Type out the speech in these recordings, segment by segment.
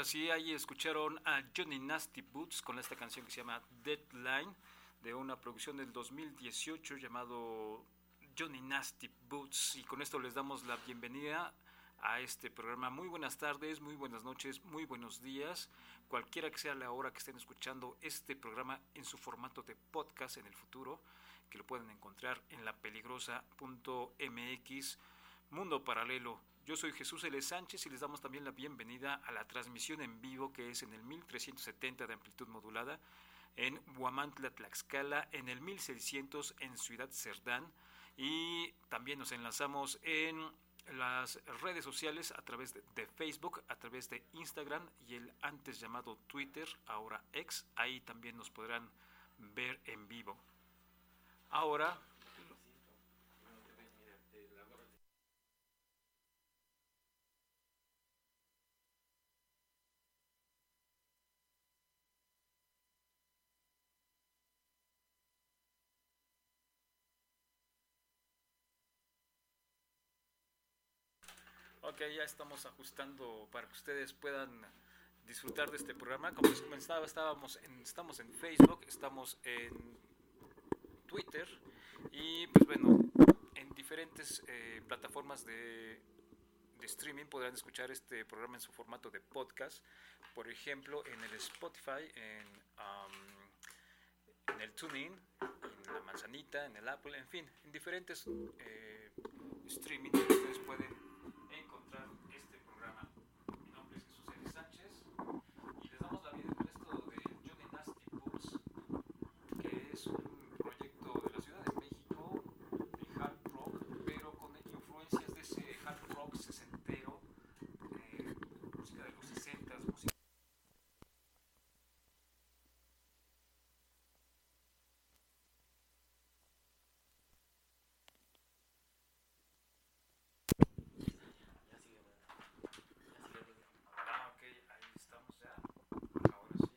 Ahora ahí escucharon a Johnny Nasty Boots con esta canción que se llama Deadline, de una producción del 2018 llamado Johnny Nasty Boots. Y con esto les damos la bienvenida a este programa. Muy buenas tardes, muy buenas noches, muy buenos días. Cualquiera que sea la hora que estén escuchando este programa en su formato de podcast en el futuro, que lo pueden encontrar en la peligrosa.mx Mundo Paralelo. Yo soy Jesús L. Sánchez y les damos también la bienvenida a la transmisión en vivo que es en el 1370 de amplitud modulada, en Huamantla, Tlaxcala, en el 1600 en Ciudad Cerdán y también nos enlazamos en las redes sociales a través de, Facebook, a través de Instagram y el antes llamado Twitter, ahora X. Ahí también nos podrán ver en vivo. Ahora Ok, ya estamos ajustando para que ustedes puedan disfrutar de este programa. Como les comentaba, estábamos en, estamos en Facebook, estamos en Twitter y pues bueno, en diferentes eh, plataformas de, streaming podrán escuchar este programa en su formato de podcast. Por ejemplo, en el Spotify, en, um, en el TuneIn, en la Manzanita, en el Apple, en fin, en diferentes eh, streaming ustedes pueden encontrar este programa. Mi nombre es Jesús L. Sánchez y les damos la bienvenida a esto de Johnny Nasty Boots, que es un proyecto de la Ciudad de México de hard rock, pero con influencias de ese hard rock sesentero, eh, música de los sesentas, música Ah, ok, ahí estamos ya. Ahora sí.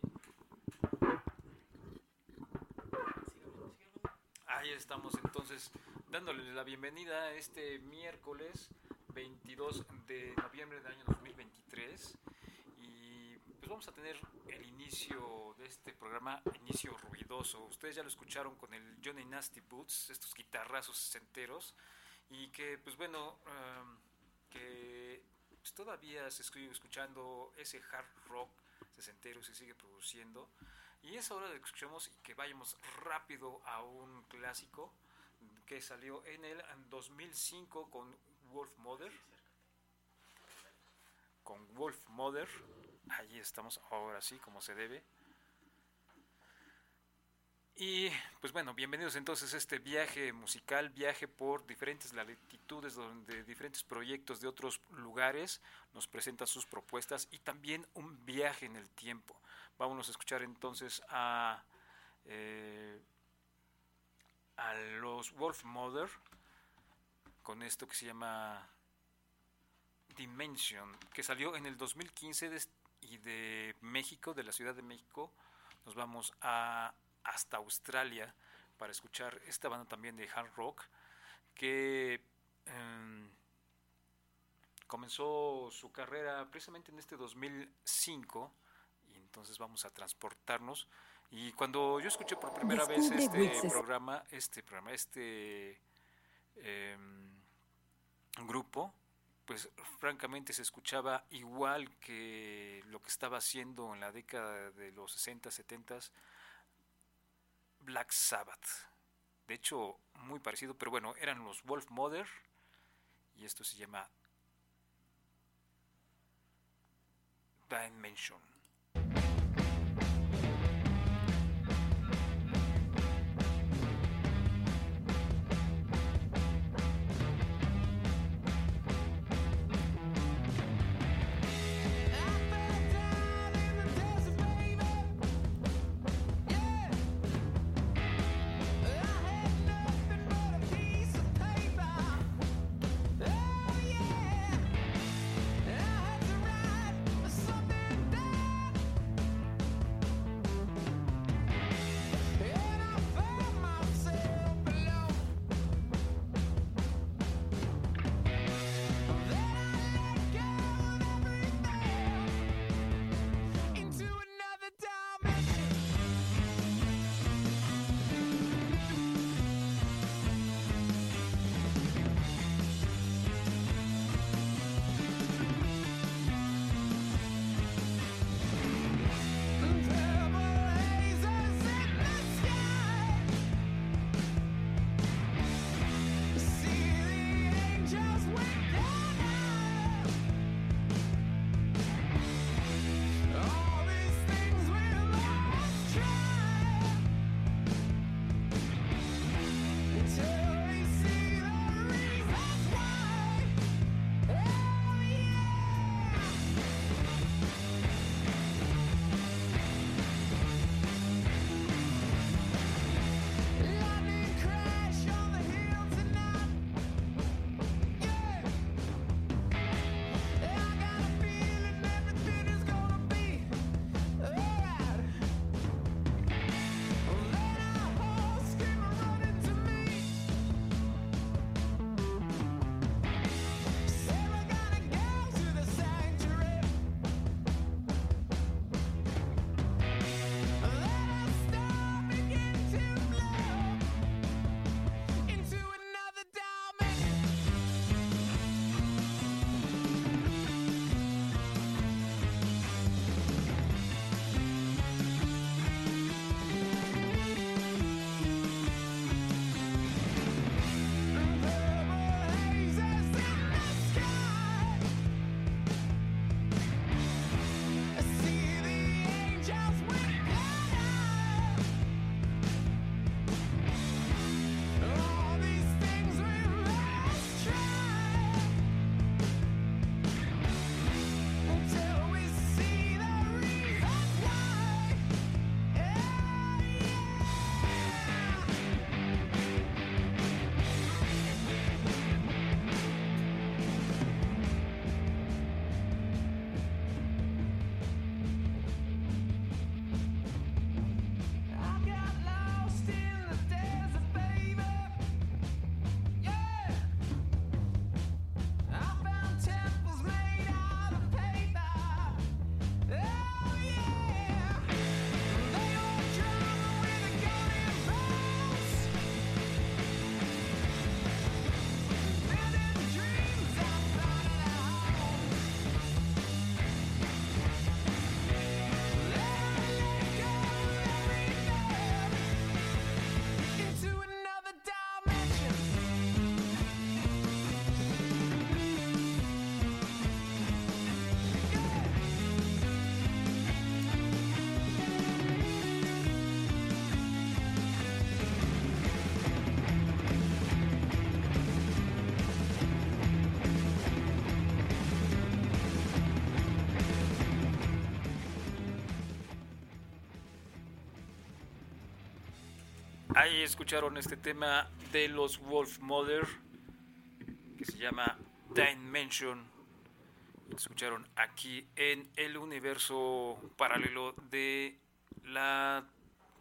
Ahí estamos entonces dándoles la bienvenida a este miércoles 22 de noviembre del año 2023 y pues vamos a tener el inicio de este programa, inicio ruidoso. Ustedes ya lo escucharon con el Johnny Nasty Boots, estos guitarrazos enteros y que pues bueno, um, que pues, todavía se sigue escuchando ese hard rock sesentero, se sigue produciendo. Y es hora de que escuchemos y que vayamos rápido a un clásico que salió en el 2005 con Wolf Mother. Con Wolf Mother. Allí estamos, ahora sí, como se debe. Y pues bueno, bienvenidos entonces a este viaje musical, viaje por diferentes latitudes, donde diferentes proyectos de otros lugares nos presentan sus propuestas y también un viaje en el tiempo. Vámonos a escuchar entonces a, eh, a los Wolf Mother con esto que se llama Dimension, que salió en el 2015 de, y de México, de la Ciudad de México, nos vamos a hasta Australia para escuchar esta banda también de hard rock que eh, comenzó su carrera precisamente en este 2005 y entonces vamos a transportarnos y cuando yo escuché por primera vez este Wixes. programa este programa este eh, grupo pues francamente se escuchaba igual que lo que estaba haciendo en la década de los 60 70 Black Sabbath. De hecho, muy parecido, pero bueno, eran los Wolf Mother y esto se llama Dimension. Ahí escucharon este tema de los Wolf Mother que se llama Dimension. Lo escucharon aquí en el universo paralelo de la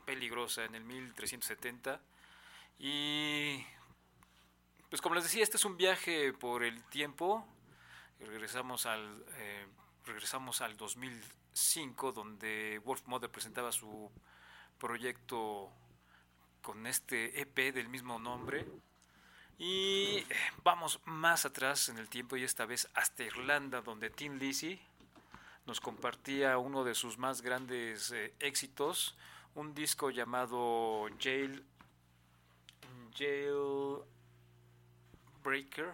peligrosa en el 1370. Y pues como les decía, este es un viaje por el tiempo. Regresamos al, eh, regresamos al 2005, donde Wolf Mother presentaba su proyecto con este EP del mismo nombre. Y eh, vamos más atrás en el tiempo y esta vez hasta Irlanda, donde Tim Lizzy nos compartía uno de sus más grandes eh, éxitos, un disco llamado Jail, Jail Breaker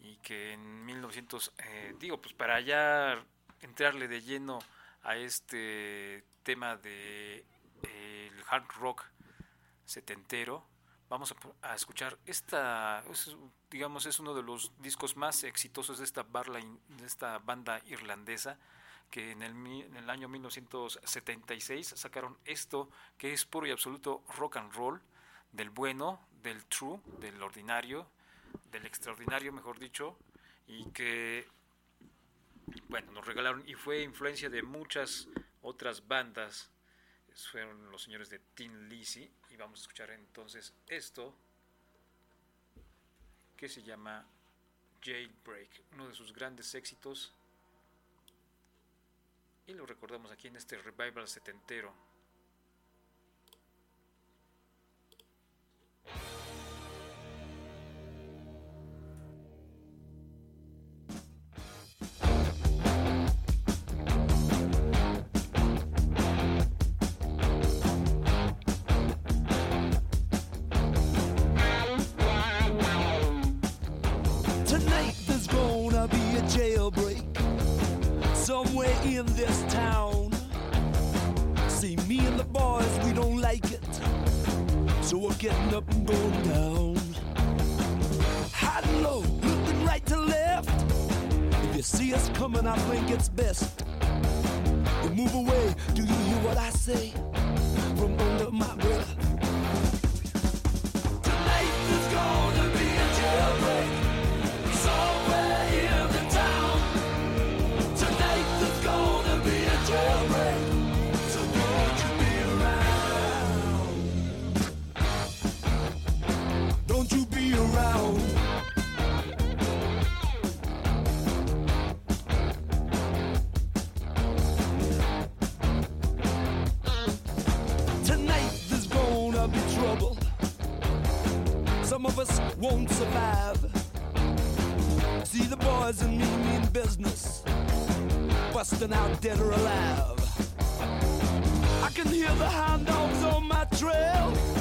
y que en 1900 eh, digo pues para ya entrarle de lleno a este tema de hard rock setentero vamos a, escuchar esta es, digamos es uno de los discos más exitosos de esta, barla, de esta banda irlandesa que en el, en el año 1976 sacaron esto que es puro y absoluto rock and roll del bueno, del true, del ordinario, del extraordinario, mejor dicho, y que, bueno, nos regalaron y fue influencia de muchas otras bandas. Fueron los señores de Tin Lizzy, y vamos a escuchar entonces esto, que se llama Jailbreak, uno de sus grandes éxitos, y lo recordamos aquí en este revival setentero. In this town. See, me and the boys, we don't like it. So we're getting up and going down. High and low, looking right to left. If you see us coming, I think it's best. You move away, do you hear what I say? From under my breath. Some of us won't survive. See the boys and me mean business, busting out dead or alive. I can hear the hound dogs on my trail.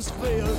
comes clear.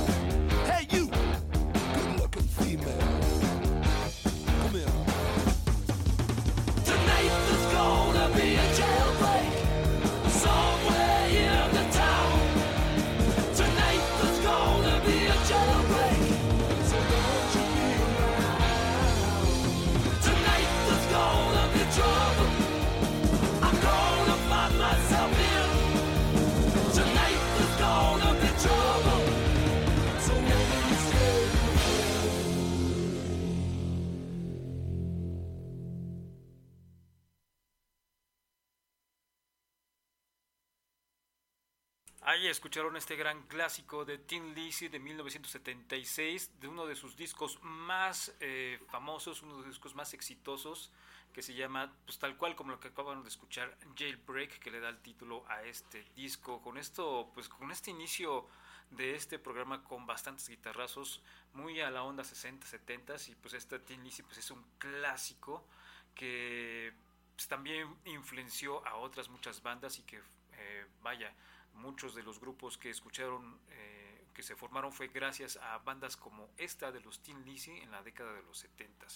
Escucharon este gran clásico de Tin Lizzy de 1976, de uno de sus discos más eh, famosos, uno de sus discos más exitosos, que se llama, pues tal cual como lo que acaban de escuchar, Jailbreak, que le da el título a este disco. Con esto, pues con este inicio de este programa con bastantes guitarrazos, muy a la onda 60, 70 y pues este Tin Lizzy pues es un clásico que pues, también influenció a otras muchas bandas y que eh, vaya, muchos de los grupos que escucharon, eh, que se formaron fue gracias a bandas como esta de los Tin Lizzy en la década de los 70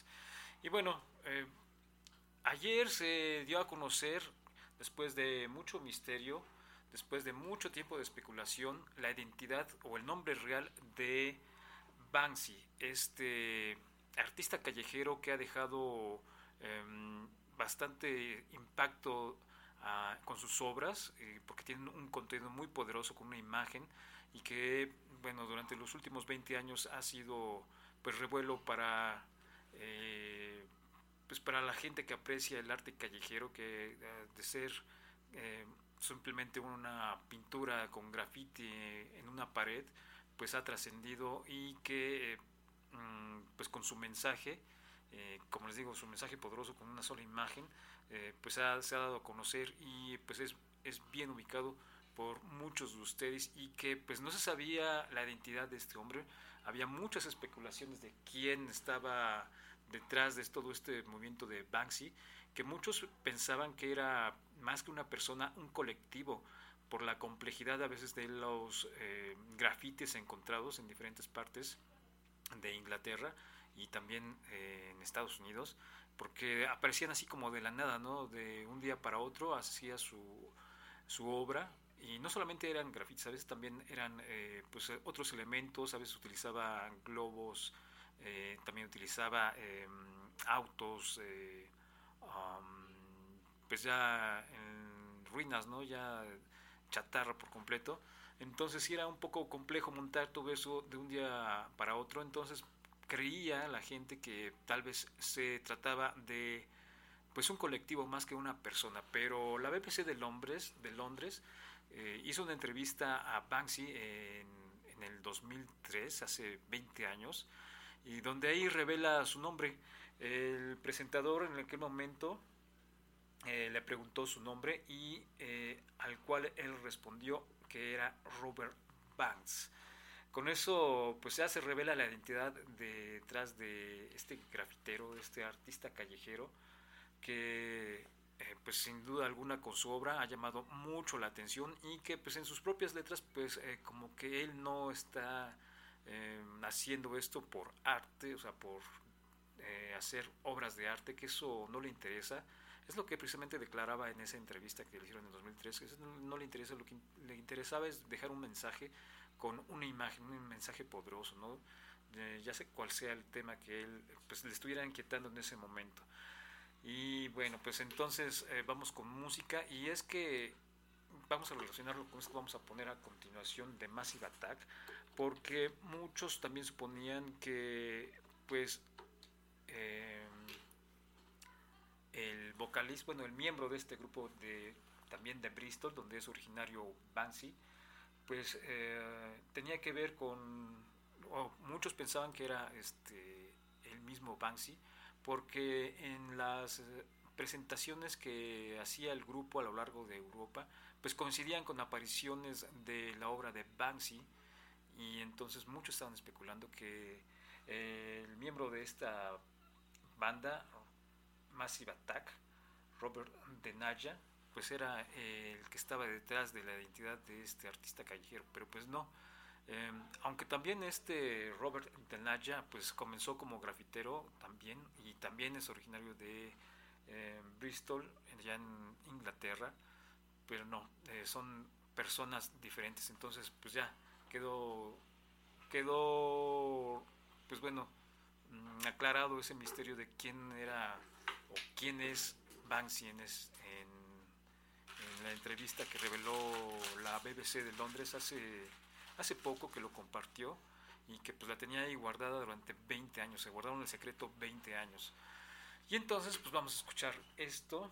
Y bueno, eh, ayer se dio a conocer, después de mucho misterio, después de mucho tiempo de especulación, la identidad o el nombre real de Banksy, este artista callejero que ha dejado em, bastante impacto ah, con sus obras, eh, porque tienen un contenido muy poderoso con una imagen y que, bueno, durante los últimos 20 años ha sido pues revuelo para eh, pues para la gente que aprecia el arte callejero, que eh, de ser eh, simplemente una pintura con graffiti en una pared, pues ha trascendido y que mm, pues con su mensaje, como les digo, su mensaje poderoso con una sola imagen, eh, pues ha- se ha dado a conocer y pues es, es bien ubicado por muchos de ustedes y que pues no se sabía la identidad de este hombre, había muchas especulaciones de quién estaba detrás de todo este movimiento de Banksy, que muchos pensaban que era más que una persona, un colectivo, por la complejidad a veces de los eh, grafitis encontrados en diferentes partes de Inglaterra y también eh, en Estados Unidos, porque aparecían así como de la nada, ¿no? De un día para otro hacía su, su obra y no solamente eran grafitis, a veces también eran eh, pues otros elementos, a veces utilizaba globos, eh, también utilizaba eh, autos, um, pues ya en ruinas, ¿no? Ya chatarra por completo. Entonces sí era un poco complejo montar todo eso de un día para otro. Entonces creía la gente que tal vez se trataba de pues un colectivo más que una persona. Pero la BBC de Londres, de Londres eh, hizo una entrevista a Banksy en, en el 2003, hace 20 años, y donde ahí revela su nombre. El presentador en aquel momento eh, le preguntó su nombre y eh, al cual él respondió que era Robert Banks. Con eso pues ya se revela la identidad detrás de este grafitero, de este artista callejero que eh, pues sin duda alguna con su obra ha llamado mucho la atención y que pues en sus propias letras pues eh, como que él no está eh, haciendo esto por arte, o sea, por hacer obras de arte, que eso no le interesa. Es lo que precisamente declaraba en esa entrevista que le hicieron en 2003, que eso no, le interesa, lo que le interesaba es dejar un mensaje con una imagen, un mensaje poderoso, ¿no? Ya sé cuál sea el tema que él pues, le estuviera inquietando en ese momento. Y bueno, pues entonces eh, vamos con música y es que vamos a relacionarlo con esto que vamos a poner a continuación de Massive Attack, porque muchos también suponían que pues eh, el vocalista, bueno, el miembro de este grupo de también de Bristol, donde es originario Banksy, pues eh, tenía que ver con, muchos pensaban que era este el mismo Banksy, porque en las eh, presentaciones que hacía el grupo a lo largo de Europa, pues coincidían con apariciones de la obra de Banksy, y entonces muchos estaban especulando que eh, el miembro de esta banda, Massive Attack, Robert Denaya, pues era eh, el que estaba detrás de la identidad de este artista callejero, pero pues no. Eh, aunque también este Robert Denaya pues comenzó como grafitero también y también es originario de eh, Bristol, allá en Inglaterra, pero no, eh, son personas diferentes, entonces pues ya quedó, quedó pues bueno, mm, aclarado ese misterio de quién era o quién es Banksy en, es- en la entrevista que reveló la BBC de Londres hace, hace poco que lo compartió y que pues la tenía ahí guardada durante 20 años, se guardaron el secreto 20 años. Y entonces pues vamos a escuchar esto,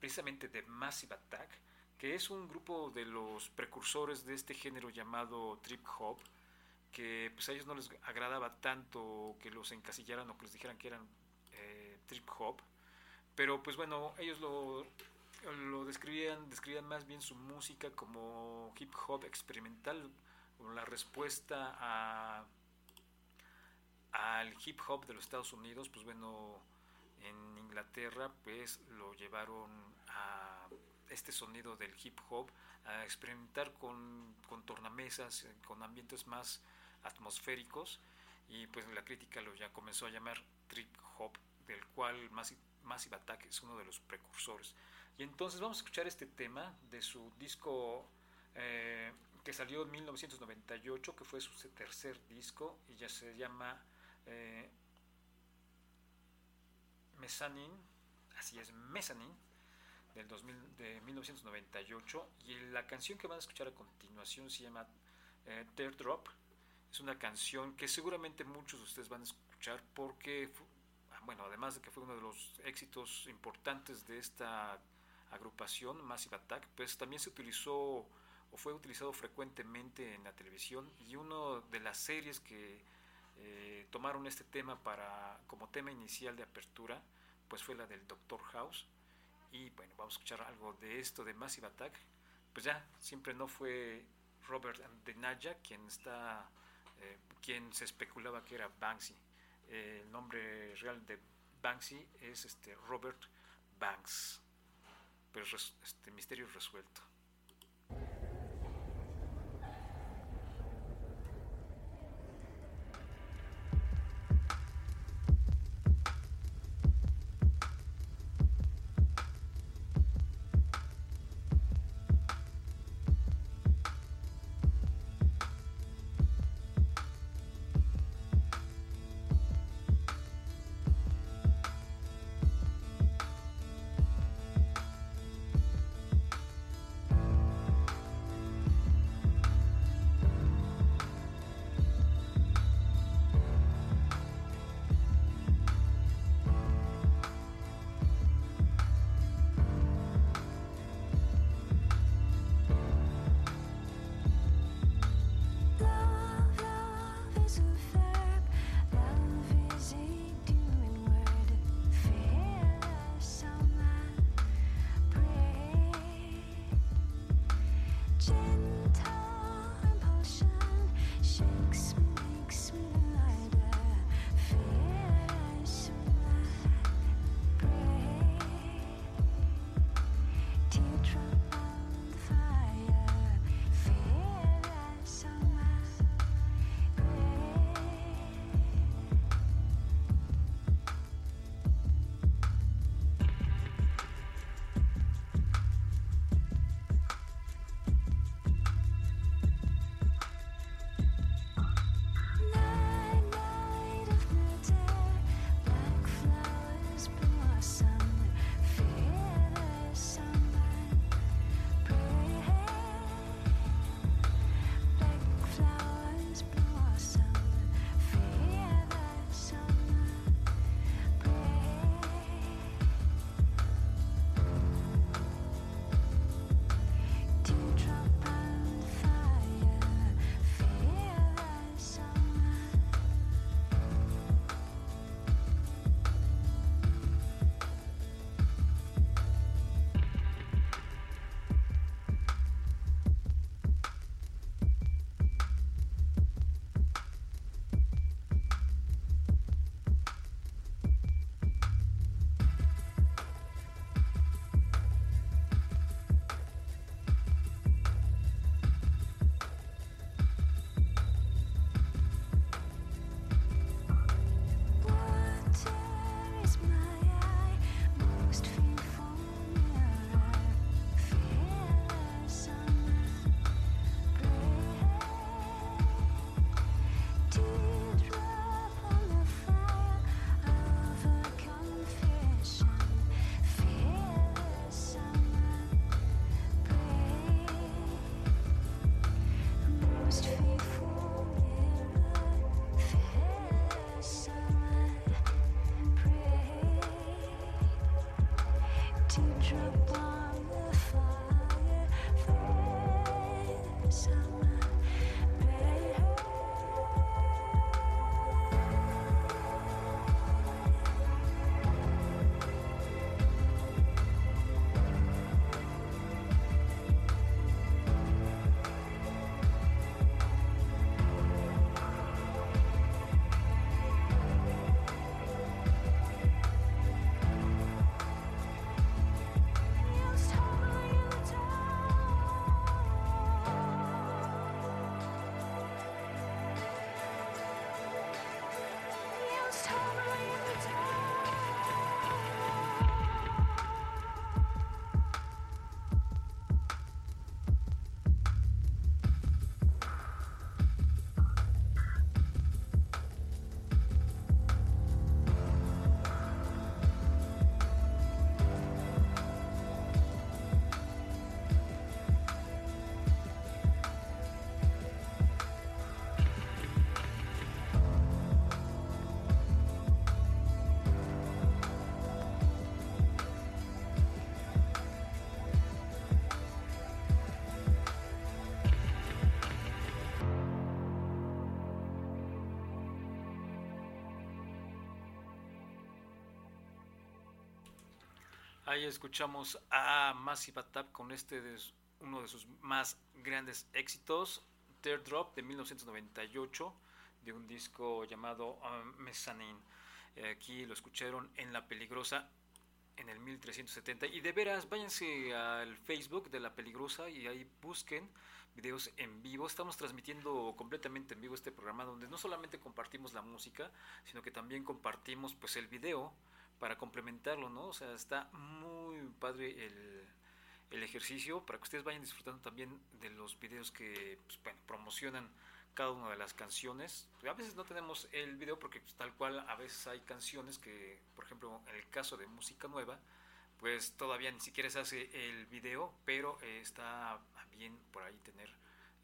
precisamente de Massive Attack, que es un grupo de los precursores de este género llamado trip hop, que pues a ellos no les agradaba tanto que los encasillaran o que les dijeran que eran eh, trip hop, pero pues bueno, ellos lo, lo describían, describían más bien su música como hip hop experimental, como la respuesta a al hip hop de los Estados Unidos, pues bueno, en Inglaterra pues lo llevaron a este sonido del hip hop, a experimentar con, con tornamesas, con ambientes más atmosféricos y pues la crítica lo ya comenzó a llamar trip hop, del cual Massive, Massive Attack es uno de los precursores. Y entonces vamos a escuchar este tema de su disco eh, que salió en 1998, que fue su tercer disco y ya se llama eh, Mezzanine, así es, Mezzanine, del 2000, de 1998. Y la canción que van a escuchar a continuación se llama eh, Teardrop. Es una canción que seguramente muchos de ustedes van a escuchar porque, ah, bueno, además de que fue uno de los éxitos importantes de esta agrupación, Massive Attack, pues también se utilizó o fue utilizado frecuentemente en la televisión y una de las series que eh, tomaron este tema para como tema inicial de apertura, pues fue la del Doctor House. Y bueno, vamos a escuchar algo de esto de Massive Attack. Pues ya, siempre no fue Robert de Naya quien está, eh, quien se especulaba que era Banksy. El nombre real de Banksy es este Robert Banks. Pero res- este misterio resuelto. Ahí escuchamos a Massive Attack con este de uno de sus más grandes éxitos, Teardrop de 1998, de un disco llamado um, Mezzanine. Eh, aquí lo escucharon en La Peligrosa en el 1370. Y de veras, váyanse al Facebook de La Peligrosa y ahí busquen videos en vivo. Estamos transmitiendo completamente en vivo este programa donde no solamente compartimos la música, sino que también compartimos pues el video para complementarlo, ¿no? O sea, está muy padre el, el ejercicio para que ustedes vayan disfrutando también de los videos que pues, promocionan cada una de las canciones. A veces no tenemos el video porque pues, tal cual a veces hay canciones que, por ejemplo, en el caso de música nueva, pues todavía ni siquiera se hace el video, pero eh, está bien por ahí tener,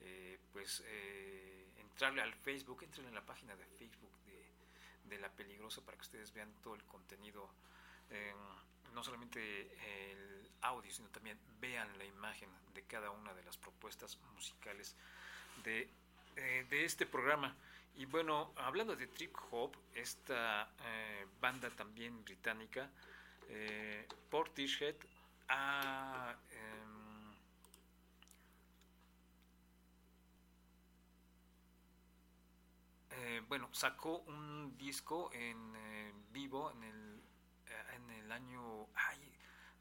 eh, pues, eh, entrarle al Facebook, entren en la página de Facebook de, La Peligrosa para que ustedes vean todo el contenido, no solamente el audio, sino también vean la imagen de cada una de las propuestas musicales de, eh, de este programa. Y bueno, hablando de trip hop, esta eh, banda también británica, eh, Portishead, ha, eh, bueno, sacó un disco en eh, vivo en el, eh, en el año, ay,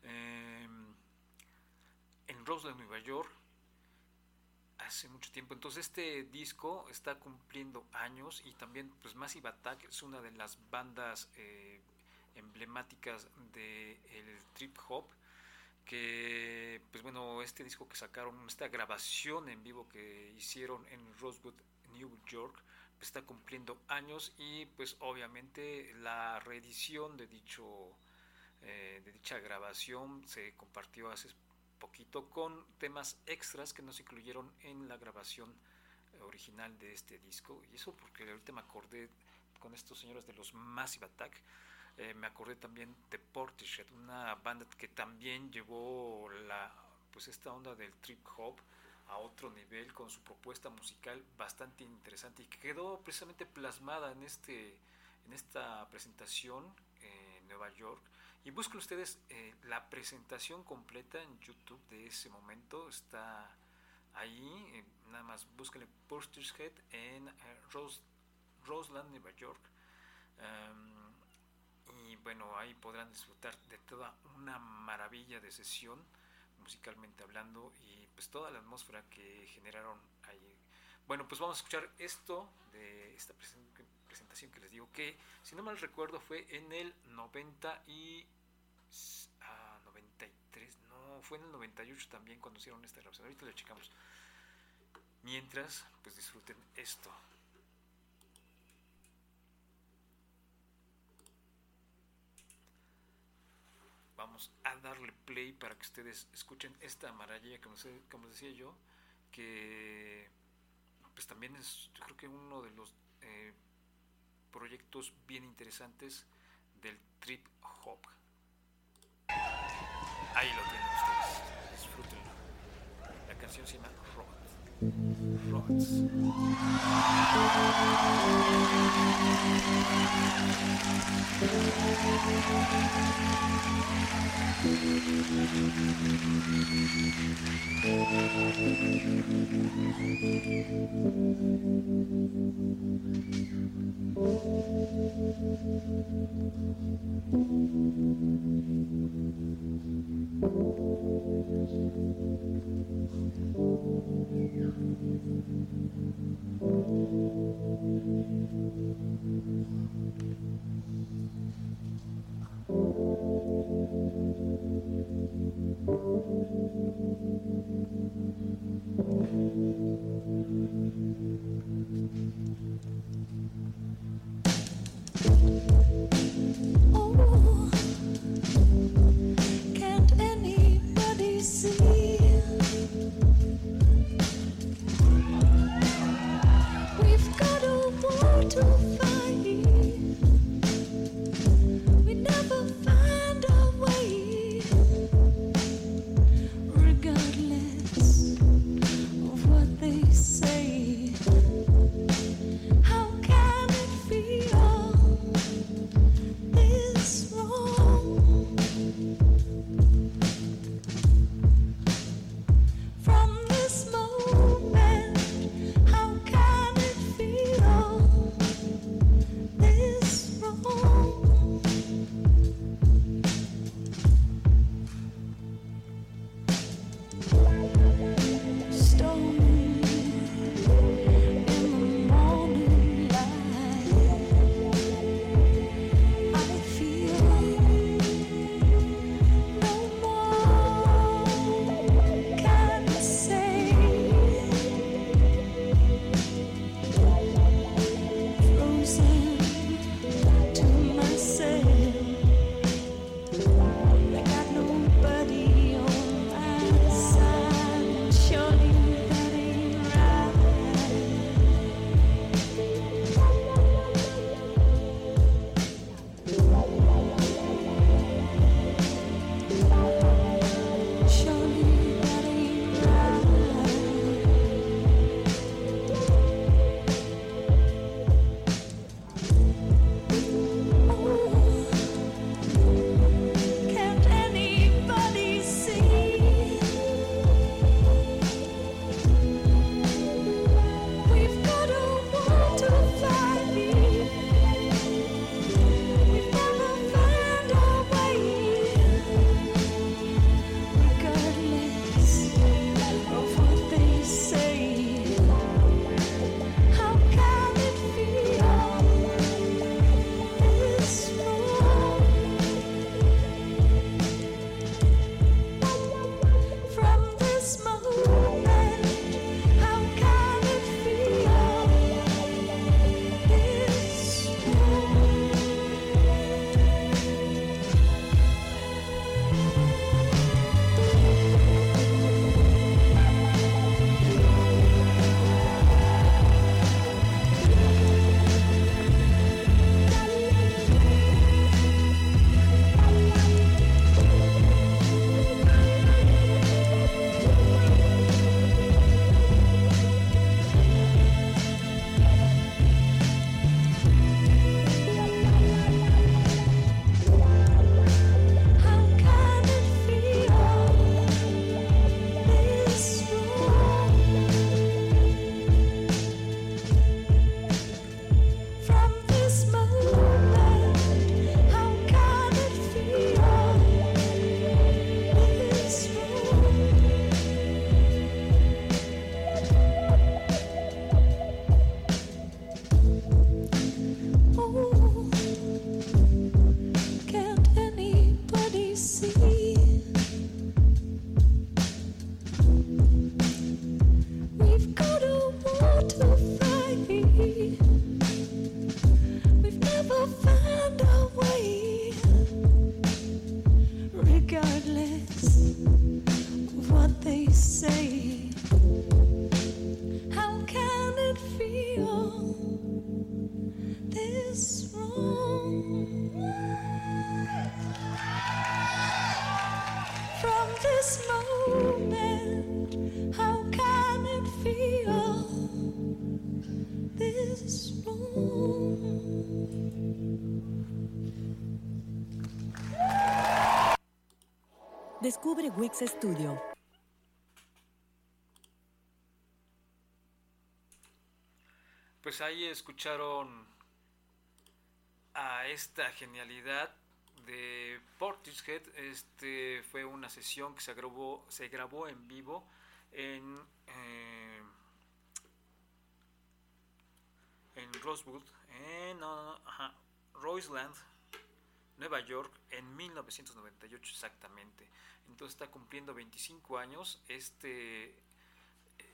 em, en Roseland, Nueva York, hace mucho tiempo. Entonces este disco está cumpliendo años y también pues Massive Attack es una de las bandas emblemáticas del trip hop que pues bueno este disco que sacaron esta grabación en vivo que hicieron en Rosewood New York está cumpliendo años y pues obviamente la reedición de dicho eh, de dicha grabación se compartió hace poquito con temas extras que no se incluyeron en la grabación original de este disco. Y eso porque ahorita me acordé con estos señores de los Massive Attack eh, me acordé también de Portishead una banda que también llevó la pues esta onda del trip hop a otro nivel con su propuesta musical bastante interesante y que quedó precisamente plasmada en este en esta presentación en Nueva York y busquen ustedes eh, la presentación completa en YouTube de ese momento. Está ahí. Eh, nada más búsquenle Portishead en eh, Rose, Roseland, Nueva York. Um, y bueno, ahí podrán disfrutar de toda una maravilla de sesión, musicalmente hablando, y pues toda la atmósfera que generaron ahí. Bueno, pues vamos a escuchar esto de esta presentación que les digo que si no mal recuerdo fue en el 90 y ah, 93 no fue en el 98 también cuando hicieron esta grabación. Ahorita lo checamos. Mientras pues disfruten esto vamos a darle play para que ustedes escuchen esta maravilla como, como decía yo que pues también es creo que uno de los eh, proyectos bien interesantes del trip hop. Ahí lo tienen ustedes. Disfrútenlo. La canción se llama Rod. rots. うん。Wix Studio. Pues ahí escucharon a esta genialidad de Portishead. Este fue una sesión que se grabó, se grabó en vivo en, eh, en Rosewood, en no, no, no, ajá, Roseland, Nueva York, en 1998 exactamente. Entonces está cumpliendo 25 años este,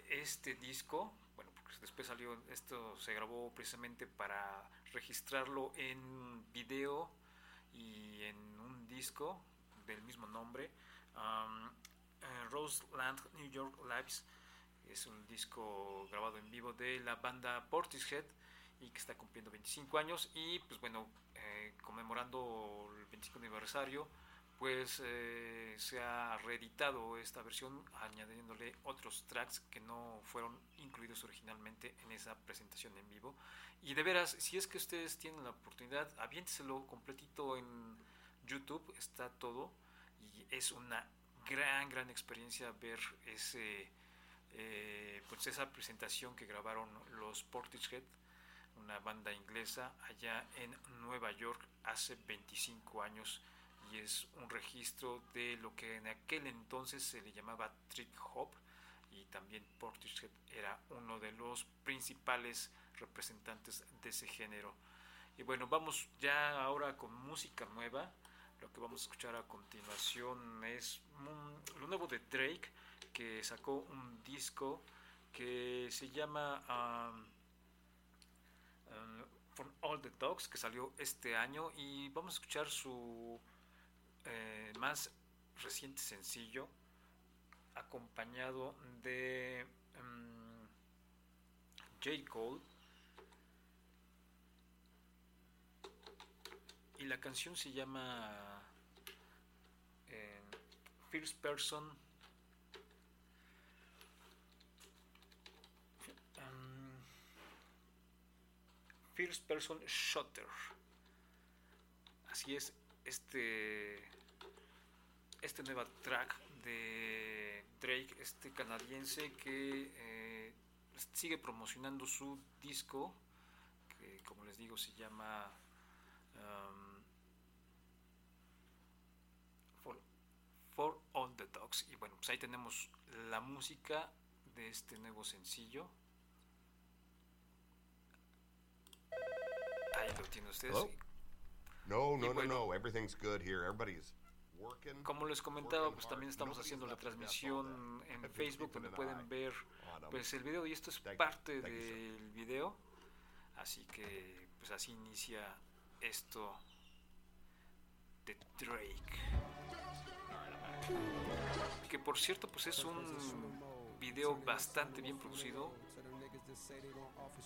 este disco. Bueno, porque después salió, esto se grabó precisamente para registrarlo en video y en un disco del mismo nombre. Um, eh, Roseland New York Lives es un disco grabado en vivo de la banda Portishead y que está cumpliendo 25 años y pues bueno eh, conmemorando el 25 aniversario pues eh, se ha reeditado esta versión añadiéndole otros tracks que no fueron incluidos originalmente en esa presentación en vivo. Y de veras si es que ustedes tienen la oportunidad aviénteselo completito en YouTube está todo y es una gran gran experiencia ver ese eh, pues esa presentación que grabaron los Portishead una banda inglesa allá en Nueva York hace 25 años y es un registro de lo que en aquel entonces se le llamaba trip hop y también Portishead era uno de los principales representantes de ese género. Y bueno, vamos ya ahora con música nueva. Lo que vamos a escuchar a continuación es mm, lo nuevo de Drake, que sacó un disco que se llama um, um, From All the Dogs, que salió este año. Y vamos a escuchar su eh, más reciente sencillo, acompañado de um, J. Cole. Y la canción se llama eh, First Person. First Person Shooter. Así es, este este nuevo track de Drake, este canadiense que eh, sigue promocionando su disco, que como les digo se llama um, for, For All the Dogs. Y bueno, pues ahí tenemos la música de este nuevo sencillo. Ahí lo tienen ustedes. Hello? No, no, no, bueno. no. Everything's good here. Everybody's working. Como les comentaba, pues también estamos haciendo la transmisión en Facebook donde pueden ver pues el video y esto es parte del video. Así que pues así inicia esto de Drake. Que por cierto pues es un video bastante bien producido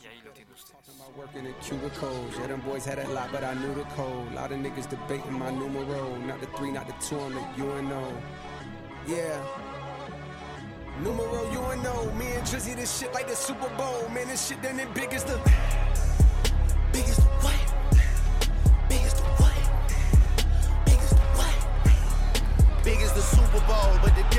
y ahí lo tienen ustedes. I'm working in cubicles. Yeah, them boys had that lot, but I knew the code. A lot of niggas debating my numero. Not the three, not the two, I'm the UNO. Yeah. Numero UNO. Me and Drizzy, this shit like the Super Bowl. Man, this shit done it big as the.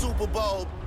Super Bowl.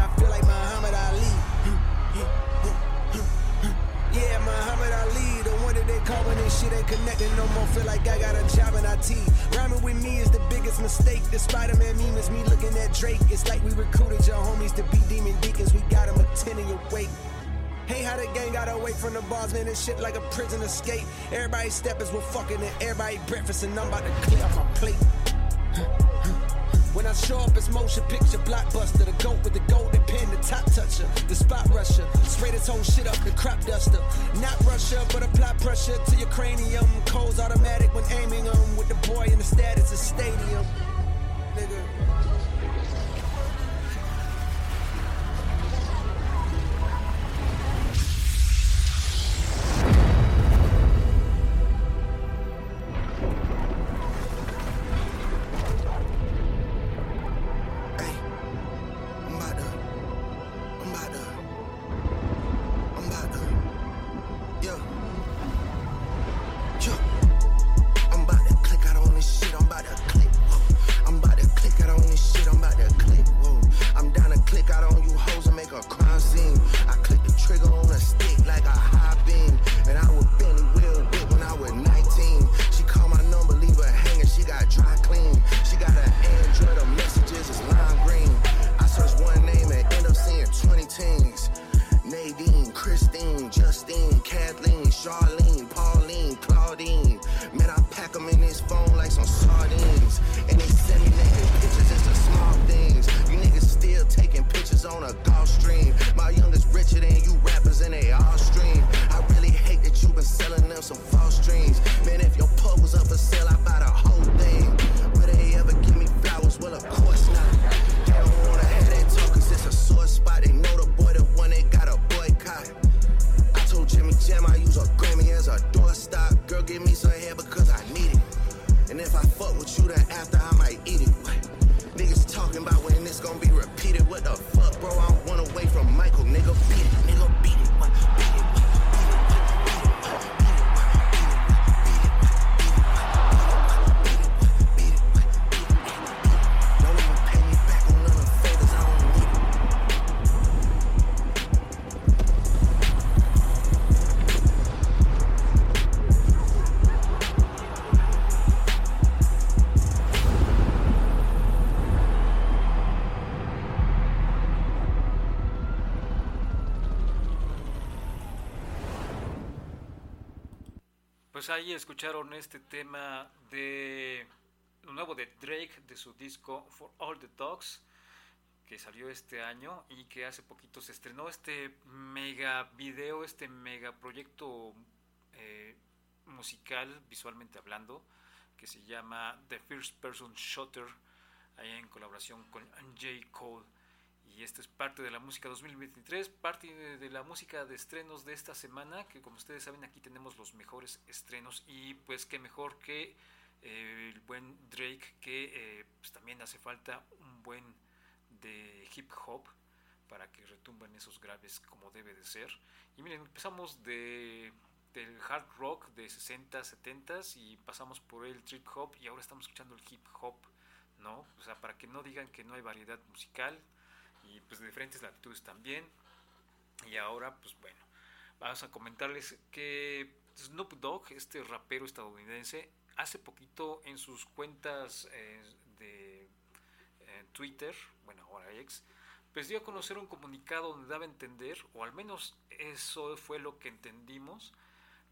I feel like Muhammad Ali. Yeah, Muhammad Ali, the one that they call when this shit ain't connecting no more. Feel like I got a job in IT. Rhyming with me is the biggest mistake. The Spider Man meme is me looking at Drake. It's like we recruited your homies to be demon deacons. We got them a attending your wake. Hey, how the gang got away from the bars, man. This shit like a prison escape. Everybody steppers were fucking and everybody breakfast, and I'm about to clear off my plate. When I show up, it's motion picture blockbuster. The goat with the golden pen, the top toucher, the spot rusher. Spray this whole shit up, the crop duster. Not Russia, but apply pressure to your cranium. Codes automatic when aiming them. With the boy in the status of stadium. Este tema de lo nuevo de Drake de su disco For All the Dogs que salió este año y que hace poquito se estrenó este mega video, este mega proyecto eh, musical visualmente hablando que se llama The First Person Shooter ahí en colaboración con J. Cole y esta es parte de la música 2023, parte de, la música de estrenos de esta semana, que como ustedes saben aquí tenemos los mejores estrenos y pues qué mejor que eh, el buen Drake, que eh, pues también hace falta un buen de hip hop para que retumben esos graves como debe de ser. Y miren, empezamos de del hard rock de 60, 70 y pasamos por el trip hop y ahora estamos escuchando el hip hop, ¿no? O sea, para que no digan que no hay variedad musical y pues de diferentes latitudes también. Y ahora, pues bueno, vamos a comentarles que Snoop Dogg, este rapero estadounidense, hace poquito en sus cuentas eh, de eh, Twitter, bueno, ahora ex, pues dio a conocer un comunicado donde daba a entender, o al menos eso fue lo que entendimos,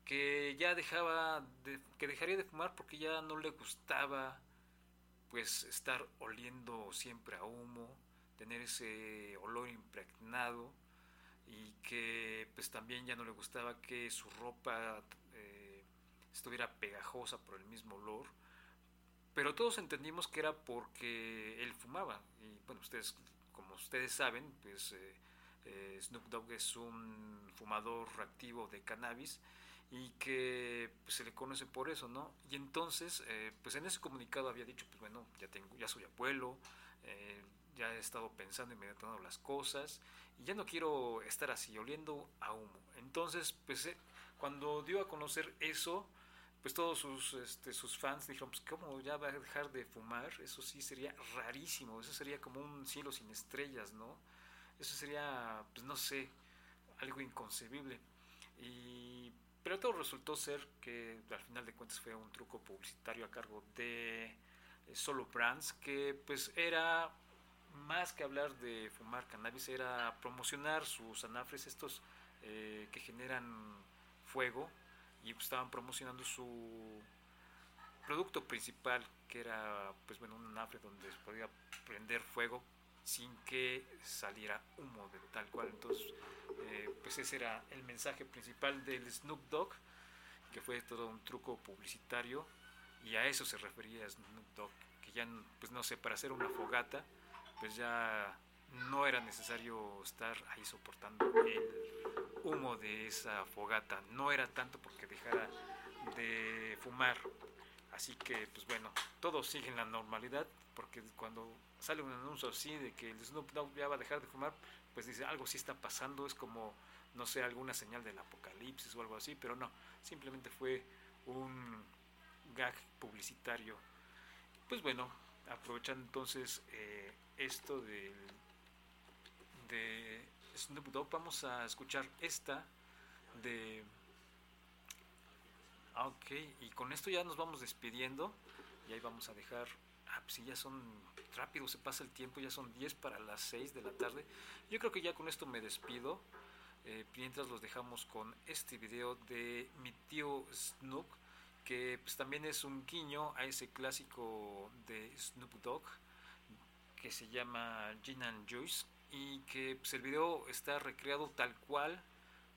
que ya dejaba, de, que dejaría de fumar porque ya no le gustaba pues estar oliendo siempre a humo, tener ese olor impregnado y que pues también ya no le gustaba que su ropa eh, estuviera pegajosa por el mismo olor pero todos entendimos que era porque él fumaba y bueno ustedes como ustedes saben pues eh, eh, Snoop Dogg es un fumador activo de cannabis y que pues, se le conoce por eso, ¿no? Y entonces, eh, pues en ese comunicado había dicho, pues bueno, ya tengo, ya soy abuelo, eh, ya he estado pensando y meditando las cosas y ya no quiero estar así oliendo a humo. Entonces, pues eh, cuando dio a conocer eso, pues todos sus, este, sus fans dijeron, pues cómo ya va a dejar de fumar, eso sí sería rarísimo, eso sería como un cielo sin estrellas, ¿no? Eso sería, pues no sé, algo inconcebible. Y, pero todo resultó ser que al final de cuentas fue un truco publicitario a cargo de eh, Solo Brands, que pues era más que hablar de fumar cannabis, era promocionar sus anafres, estos eh, que generan fuego, y estaban promocionando su producto principal, que era pues bueno un anafre donde se podía prender fuego sin que saliera humo de tal cual. Entonces, eh, pues ese era el mensaje principal del Snoop Dogg, que fue todo un truco publicitario, y a eso se refería Snoop Dogg, que ya, pues no sé, para hacer una fogata, pues ya no era necesario estar ahí soportando el humo de esa fogata, no era tanto porque dejara de fumar. Así que, pues bueno, todo sigue en la normalidad, porque cuando sale un anuncio así de que el Snoop Dogg ya va a dejar de fumar, pues dice algo sí está pasando, es como, no sé, alguna señal del apocalipsis o algo así, pero no, simplemente fue un gag publicitario. Pues bueno, aprovechando entonces eh, esto del, de Snoop Dogg, vamos a escuchar esta de... Ah, ok, y con esto ya nos vamos despidiendo y ahí vamos a dejar... Ah, pues ya son rápido, se pasa el tiempo, ya son 10 para las 6 de la tarde. Yo creo que ya con esto me despido. eh, mientras los dejamos con este video de mi tío Snoop, que pues también es un guiño a ese clásico de Snoop Dogg que se llama Gin and Juice y que pues, el video está recreado tal cual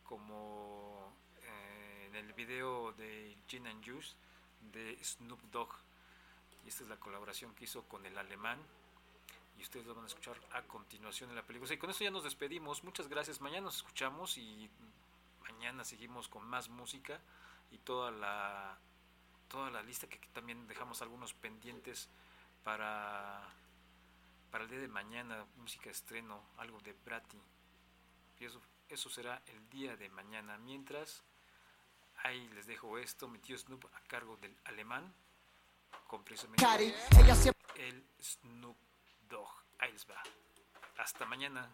como eh, en el video de Gin and Juice de Snoop Dogg. Y esta es la colaboración que hizo con el alemán. Y ustedes lo van a escuchar a continuación en la película. Y con esto ya nos despedimos. Muchas gracias. Mañana nos escuchamos y mañana seguimos con más música y toda la toda la lista que también dejamos algunos pendientes para para el día de mañana música estreno algo de Brati y eso eso será el día de mañana. Mientras ahí les dejo esto mi tío Snoop a cargo del alemán con precisamente Cari, ella siempre el Snoop Dogg. Ahí les va. Hasta mañana.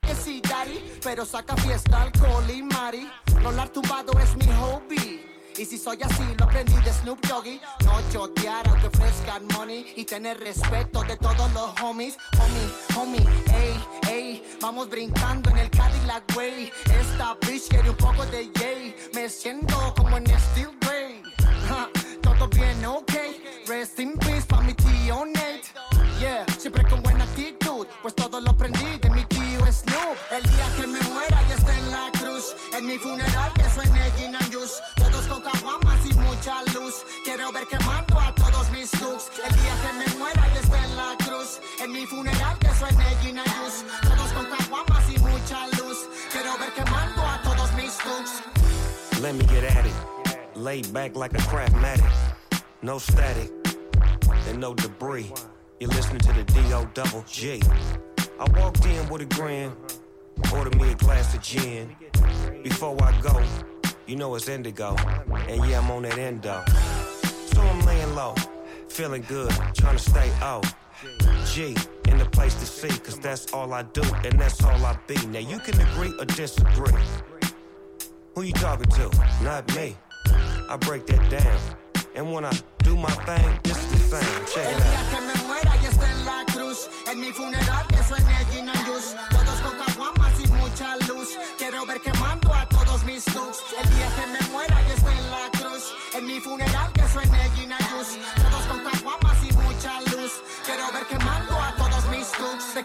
Que sí, daddy, pero saca fiesta, alcohol y mari. Rolar tumbado es mi hobby. Y si soy así, lo aprendí de Snoop Doggy. No chotear aunque ofrezcan money. Y tener respeto de todos los homies. Homie, homie, ey, ey. Vamos brincando en el Cadillac Way. Esta bitch quiere un poco de yay. Me siento como en Steel Grey. Todos con caguamas y mucha luz. Quiero ver quemando a todos mis looks. Let me get at it. Laid back like a craftmatic. No static and no debris. You're listening to the D.O. Double G. I walked in with a grin. Ordered me a glass of gin. Before I go, you know it's indigo. And yeah, I'm on that endo. So I'm laying low, feeling good, trying to stay out. G, in the place to see, cause that's all I do, and that's all I be. Now you can agree or disagree. Who you talking to? Not me. I break that down. And when I do my thing, this is the same. Check it out. en mi funeral que suene. Todos con caguamas y mucha luz. Quiero ver quemando a todos mis looks. El día que me muera ya está en la cruz. En mi funeral que suene. Todos con caguamas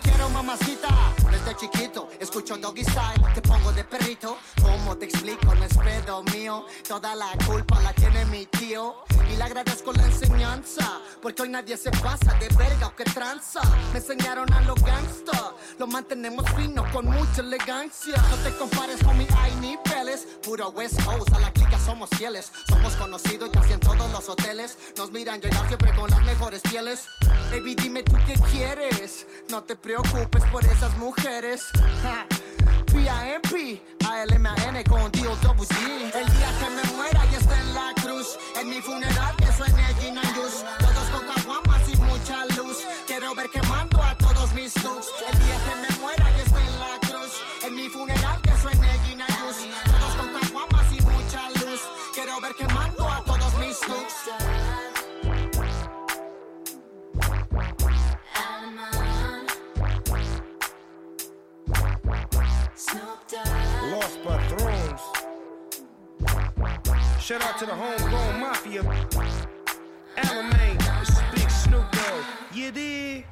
Quiero mamacita. Desde chiquito escucho doggy style. Te pongo de perrito. ¿Cómo te explico? No es pedo mío. Toda la culpa la tiene mi tío. Y le agradezco la enseñanza. Porque hoy nadie se pasa de verga o que tranza. Me enseñaron a los gangsta. Lo mantenemos fino con mucha elegancia. No te compares, homie, hay niveles. Puro West Coast, a la clica somos fieles. Somos conocidos casi en todos los hoteles. Nos miran llegar siempre con las mejores pieles. Baby, dime tú qué quieres. No te preocupes por esas mujeres. Ja. P.I.M.P. A-L-M-A-N con D-O-W-G. Shout out to the homegrown mafia. Alamein, is Big Snoop Dogg. You dig?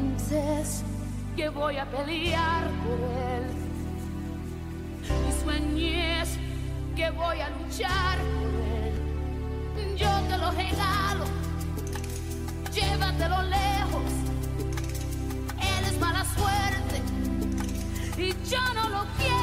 pienses que voy a pelear por él. Y sueñes que voy a luchar por él. Yo te lo regalo, llévatelo lejos. Él es mala suerte y yo no lo quiero.